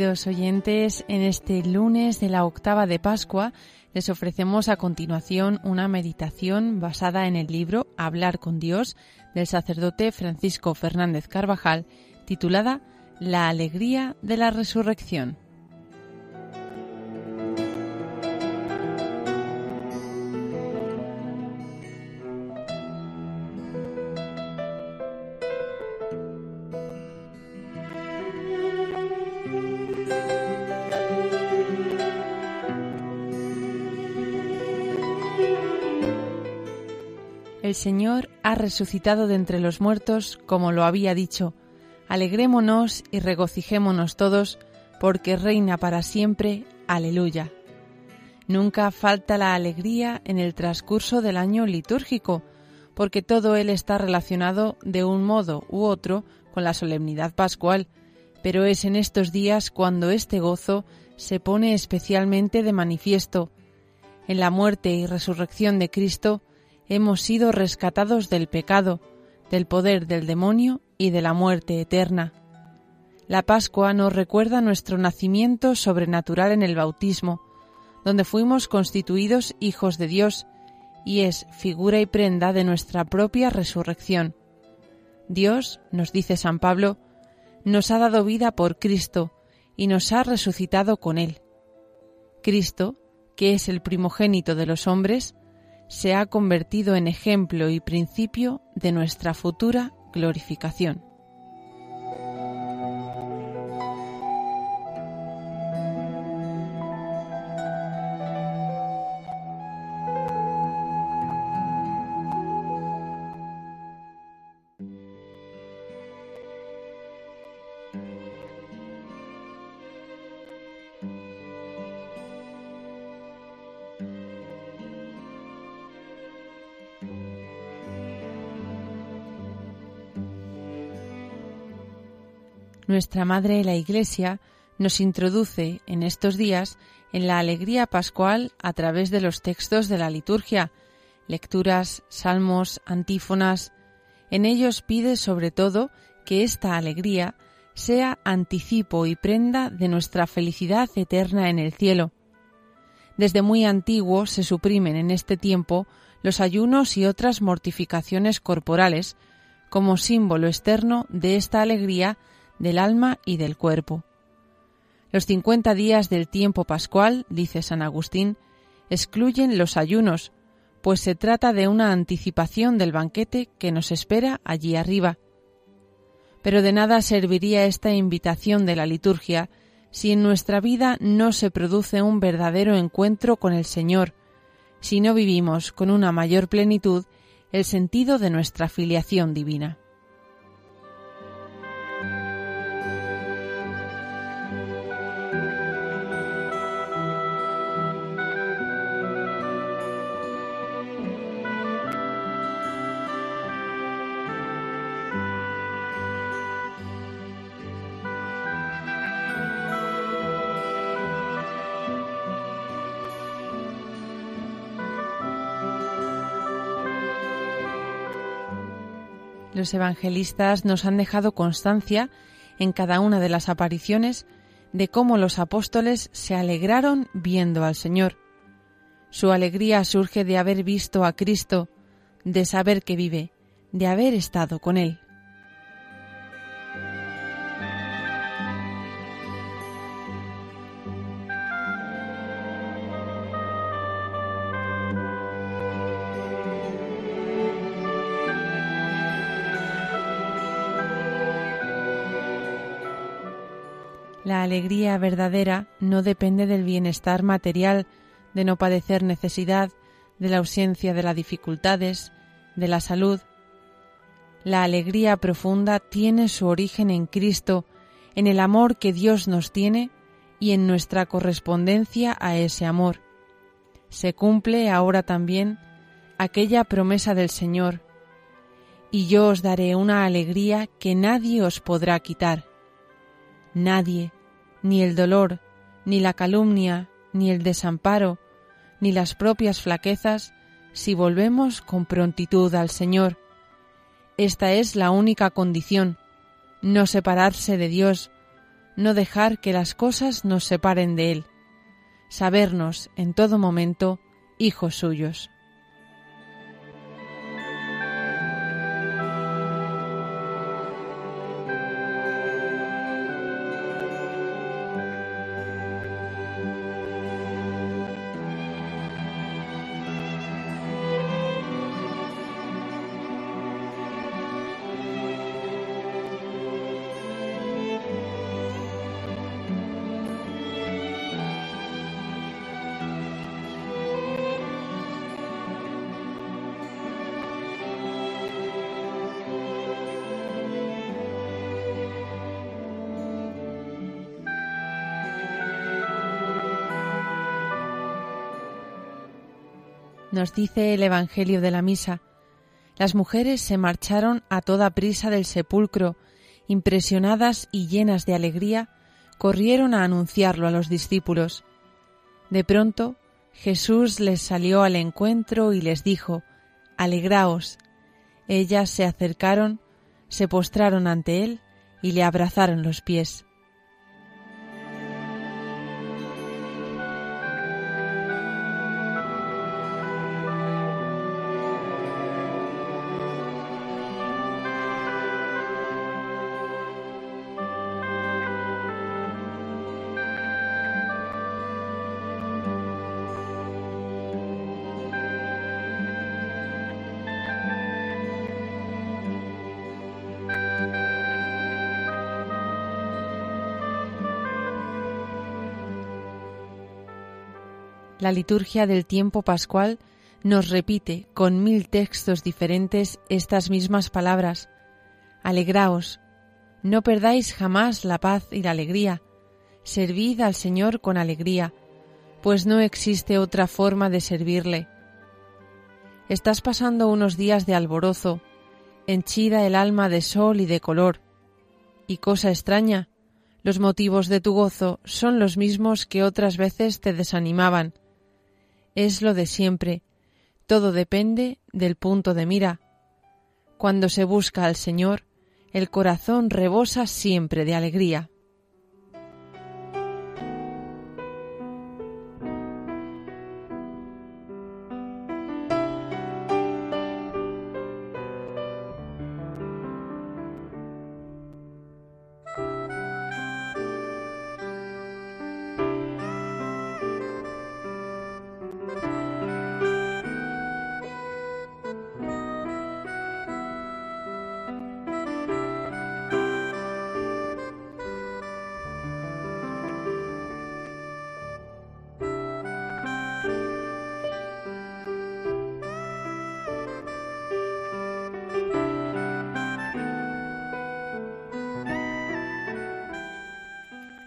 queridos oyentes, en este lunes de la octava de Pascua les ofrecemos a continuación una meditación basada en el libro Hablar con Dios del sacerdote Francisco Fernández Carvajal, titulada La alegría de la resurrección. El Señor ha resucitado de entre los muertos, como lo había dicho. Alegrémonos y regocijémonos todos, porque reina para siempre. Aleluya. Nunca falta la alegría en el transcurso del año litúrgico, porque todo él está relacionado de un modo u otro con la solemnidad pascual, pero es en estos días cuando este gozo se pone especialmente de manifiesto. En la muerte y resurrección de Cristo, hemos sido rescatados del pecado, del poder del demonio y de la muerte eterna. La Pascua nos recuerda nuestro nacimiento sobrenatural en el bautismo, donde fuimos constituidos hijos de Dios, y es figura y prenda de nuestra propia resurrección. Dios, nos dice San Pablo, nos ha dado vida por Cristo y nos ha resucitado con Él. Cristo, que es el primogénito de los hombres, se ha convertido en ejemplo y principio de nuestra futura glorificación. Nuestra Madre la Iglesia nos introduce en estos días en la alegría pascual a través de los textos de la liturgia, lecturas, salmos, antífonas. En ellos pide sobre todo que esta alegría sea anticipo y prenda de nuestra felicidad eterna en el cielo. Desde muy antiguo se suprimen en este tiempo los ayunos y otras mortificaciones corporales como símbolo externo de esta alegría del alma y del cuerpo. Los cincuenta días del tiempo pascual, dice San Agustín, excluyen los ayunos, pues se trata de una anticipación del banquete que nos espera allí arriba. Pero de nada serviría esta invitación de la liturgia si en nuestra vida no se produce un verdadero encuentro con el Señor, si no vivimos con una mayor plenitud el sentido de nuestra filiación divina. Los evangelistas nos han dejado constancia en cada una de las apariciones de cómo los apóstoles se alegraron viendo al Señor. Su alegría surge de haber visto a Cristo, de saber que vive, de haber estado con Él. La alegría verdadera no depende del bienestar material, de no padecer necesidad, de la ausencia de las dificultades, de la salud. La alegría profunda tiene su origen en Cristo, en el amor que Dios nos tiene y en nuestra correspondencia a ese amor. Se cumple ahora también aquella promesa del Señor, y yo os daré una alegría que nadie os podrá quitar. Nadie, ni el dolor, ni la calumnia, ni el desamparo, ni las propias flaquezas, si volvemos con prontitud al Señor. Esta es la única condición, no separarse de Dios, no dejar que las cosas nos separen de Él, sabernos en todo momento hijos suyos. Nos dice el Evangelio de la Misa, las mujeres se marcharon a toda prisa del sepulcro, impresionadas y llenas de alegría, corrieron a anunciarlo a los discípulos. De pronto Jesús les salió al encuentro y les dijo, Alegraos. Ellas se acercaron, se postraron ante él y le abrazaron los pies. La liturgia del tiempo pascual nos repite con mil textos diferentes estas mismas palabras. Alegraos, no perdáis jamás la paz y la alegría, servid al Señor con alegría, pues no existe otra forma de servirle. Estás pasando unos días de alborozo, henchida el alma de sol y de color, y cosa extraña, los motivos de tu gozo son los mismos que otras veces te desanimaban, es lo de siempre. Todo depende del punto de mira. Cuando se busca al Señor, el corazón rebosa siempre de alegría.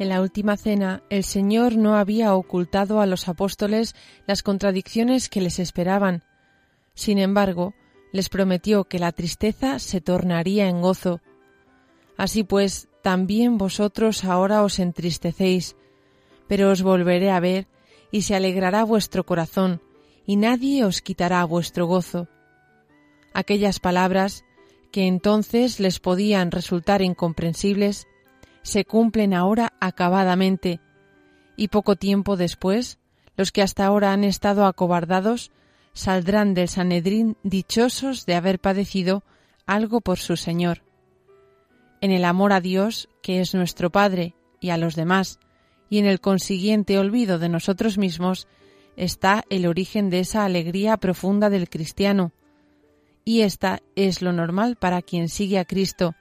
En la última cena, el Señor no había ocultado a los apóstoles las contradicciones que les esperaban. Sin embargo, les prometió que la tristeza se tornaría en gozo. Así pues, también vosotros ahora os entristecéis, pero os volveré a ver y se alegrará vuestro corazón, y nadie os quitará vuestro gozo. Aquellas palabras, que entonces les podían resultar incomprensibles, se cumplen ahora acabadamente, y poco tiempo después, los que hasta ahora han estado acobardados saldrán del Sanedrín dichosos de haber padecido algo por su Señor. En el amor a Dios, que es nuestro Padre, y a los demás, y en el consiguiente olvido de nosotros mismos, está el origen de esa alegría profunda del cristiano, y esta es lo normal para quien sigue a Cristo,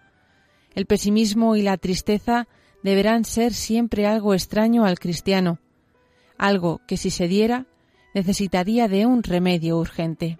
el pesimismo y la tristeza deberán ser siempre algo extraño al cristiano, algo que si se diera necesitaría de un remedio urgente.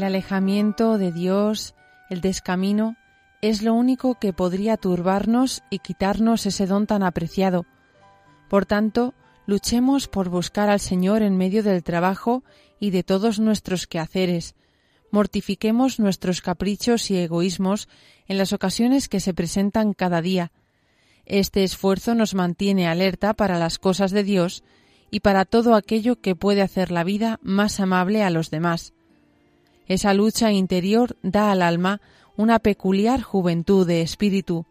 El alejamiento de Dios, El descamino es lo único que podría turbarnos y quitarnos ese don tan apreciado. Por tanto, luchemos por buscar al Señor en medio del trabajo y de todos nuestros quehaceres. Mortifiquemos nuestros caprichos y egoísmos en las ocasiones que se presentan cada día. Este esfuerzo nos mantiene alerta para las cosas de Dios y para todo aquello que puede hacer la vida más amable a los demás. Esa lucha interior da al alma una peculiar juventud de espíritu.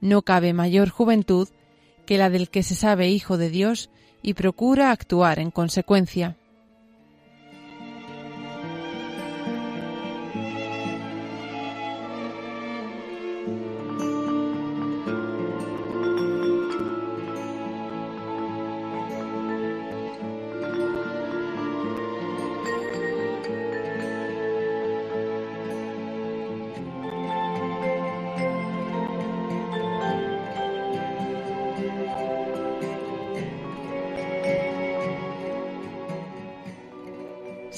No cabe mayor juventud que la del que se sabe hijo de Dios y procura actuar en consecuencia.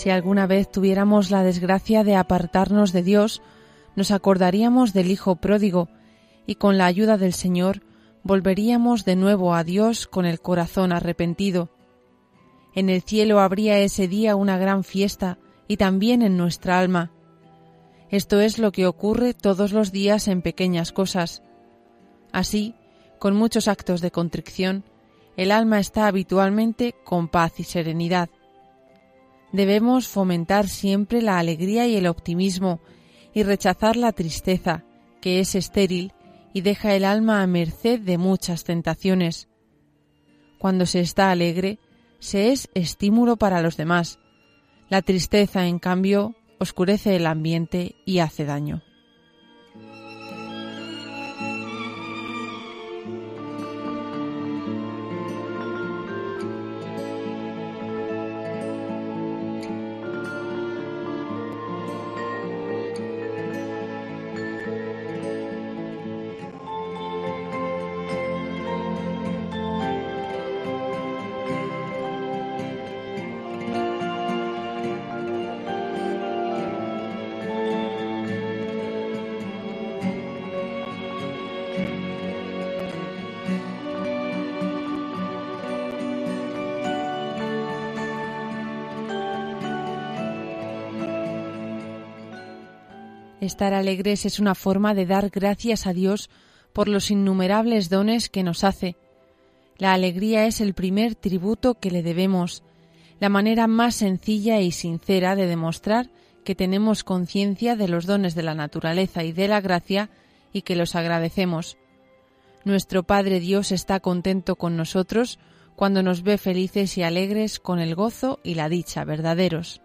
Si alguna vez tuviéramos la desgracia de apartarnos de Dios, nos acordaríamos del Hijo pródigo y con la ayuda del Señor volveríamos de nuevo a Dios con el corazón arrepentido. En el cielo habría ese día una gran fiesta y también en nuestra alma. Esto es lo que ocurre todos los días en pequeñas cosas. Así, con muchos actos de contrición, el alma está habitualmente con paz y serenidad. Debemos fomentar siempre la alegría y el optimismo y rechazar la tristeza, que es estéril y deja el alma a merced de muchas tentaciones. Cuando se está alegre, se es estímulo para los demás. La tristeza, en cambio, oscurece el ambiente y hace daño. Estar alegres es una forma de dar gracias a Dios por los innumerables dones que nos hace. La alegría es el primer tributo que le debemos, la manera más sencilla y sincera de demostrar que tenemos conciencia de los dones de la naturaleza y de la gracia y que los agradecemos. Nuestro Padre Dios está contento con nosotros cuando nos ve felices y alegres con el gozo y la dicha verdaderos.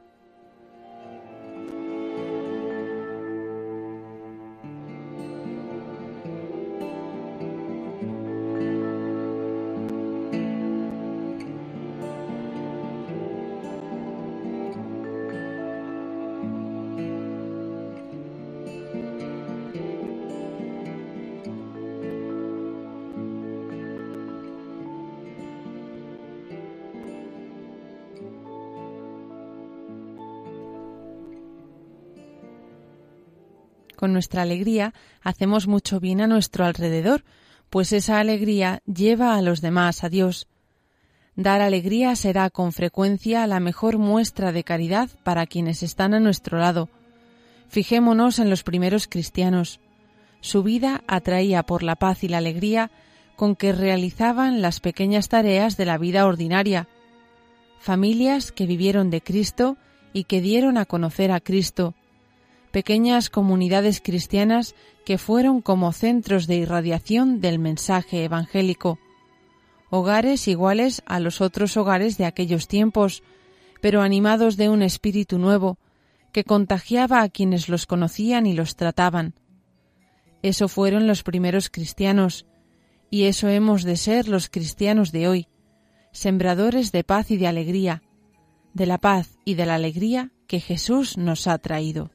Con nuestra alegría hacemos mucho bien a nuestro alrededor, pues esa alegría lleva a los demás a Dios. Dar alegría será con frecuencia la mejor muestra de caridad para quienes están a nuestro lado. Fijémonos en los primeros cristianos. Su vida atraía por la paz y la alegría con que realizaban las pequeñas tareas de la vida ordinaria. Familias que vivieron de Cristo y que dieron a conocer a Cristo, pequeñas comunidades cristianas que fueron como centros de irradiación del mensaje evangélico, hogares iguales a los otros hogares de aquellos tiempos, pero animados de un espíritu nuevo, que contagiaba a quienes los conocían y los trataban. Eso fueron los primeros cristianos, y eso hemos de ser los cristianos de hoy, sembradores de paz y de alegría, de la paz y de la alegría que Jesús nos ha traído.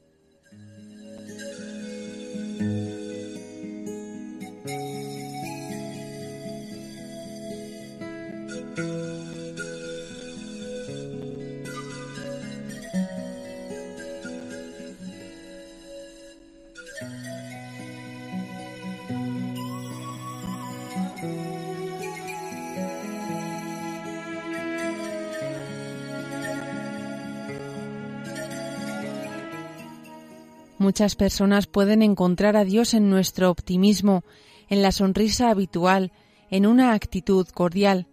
Muchas personas pueden encontrar a Dios en nuestro optimismo, en la sonrisa habitual, en una actitud cordial.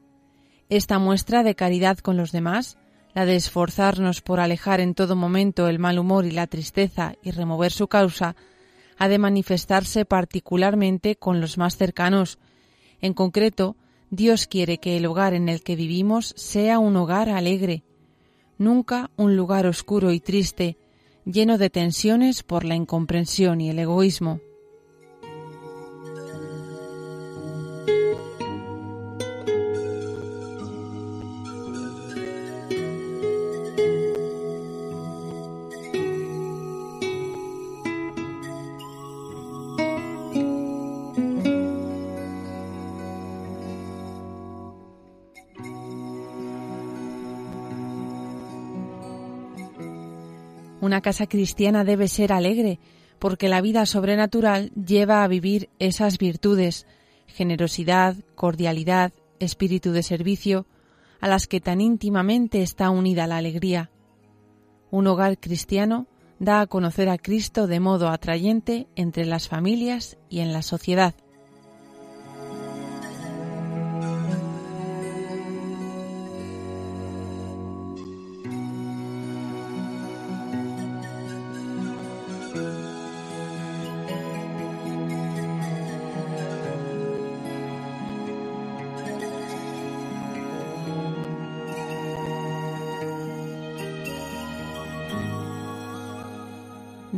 Esta muestra de caridad con los demás, la de esforzarnos por alejar en todo momento el mal humor y la tristeza y remover su causa, ha de manifestarse particularmente con los más cercanos. En concreto, Dios quiere que el hogar en el que vivimos sea un hogar alegre, nunca un lugar oscuro y triste, lleno de tensiones por la incomprensión y el egoísmo. Una casa cristiana debe ser alegre, porque la vida sobrenatural lleva a vivir esas virtudes, generosidad, cordialidad, espíritu de servicio, a las que tan íntimamente está unida la alegría. Un hogar cristiano da a conocer a Cristo de modo atrayente entre las familias y en la sociedad.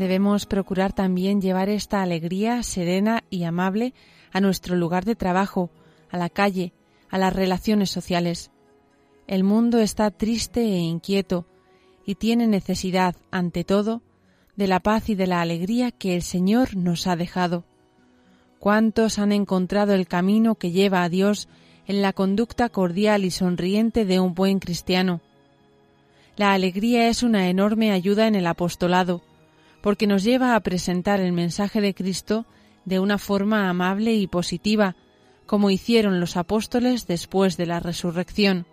Debemos procurar también llevar esta alegría serena y amable a nuestro lugar de trabajo, a la calle, a las relaciones sociales. El mundo está triste e inquieto y tiene necesidad, ante todo, de la paz y de la alegría que el Señor nos ha dejado. ¿Cuántos han encontrado el camino que lleva a Dios en la conducta cordial y sonriente de un buen cristiano? La alegría es una enorme ayuda en el apostolado, porque nos lleva a presentar el mensaje de Cristo de una forma amable y positiva, como hicieron los apóstoles después de la resurrección.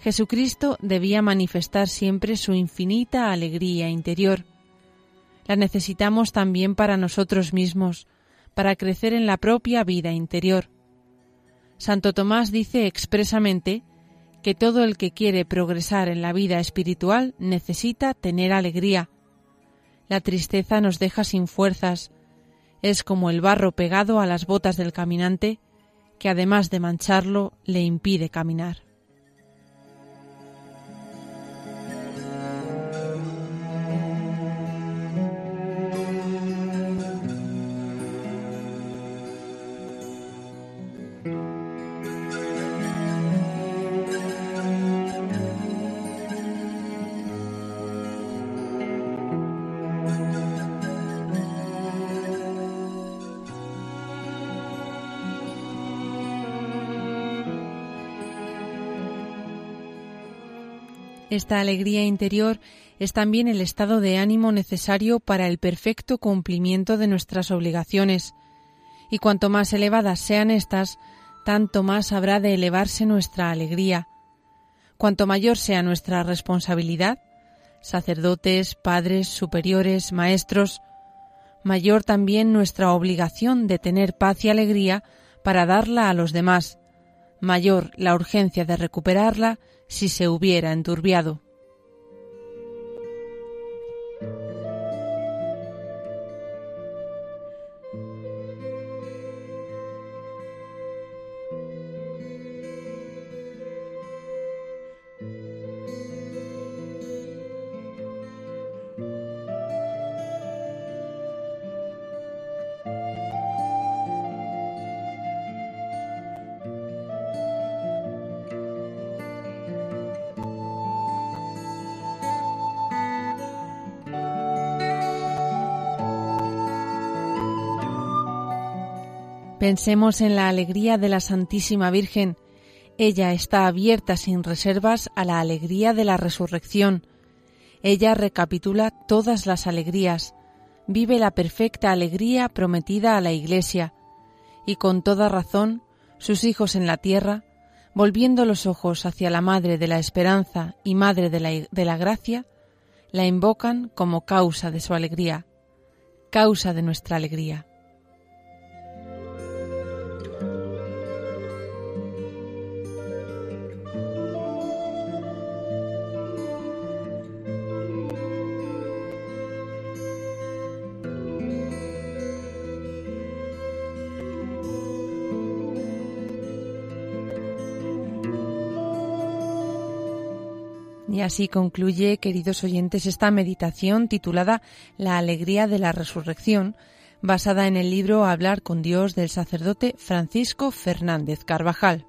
Jesucristo debía manifestar siempre su infinita alegría interior. La necesitamos también para nosotros mismos, para crecer en la propia vida interior. Santo Tomás dice expresamente que todo el que quiere progresar en la vida espiritual necesita tener alegría, la tristeza nos deja sin fuerzas. Es como el barro pegado a las botas del caminante, que además de mancharlo, le impide caminar. Esta alegría interior es también el estado de ánimo necesario para el perfecto cumplimiento de nuestras obligaciones, y cuanto más elevadas sean éstas, tanto más habrá de elevarse nuestra alegría. Cuanto mayor sea nuestra responsabilidad, sacerdotes, padres, superiores, maestros, mayor también nuestra obligación de tener paz y alegría para darla a los demás, mayor la urgencia de recuperarla si se hubiera enturbiado. Pensemos en la alegría de la Santísima Virgen. Ella está abierta sin reservas a la alegría de la resurrección. Ella recapitula todas las alegrías, vive la perfecta alegría prometida a la Iglesia, y con toda razón sus hijos en la tierra, volviendo los ojos hacia la Madre de la Esperanza y Madre de la, de la Gracia, la invocan como causa de su alegría. causa de nuestra alegría. Y así concluye, queridos oyentes, esta meditación titulada La alegría de la resurrección, basada en el libro Hablar con Dios del sacerdote Francisco Fernández Carvajal.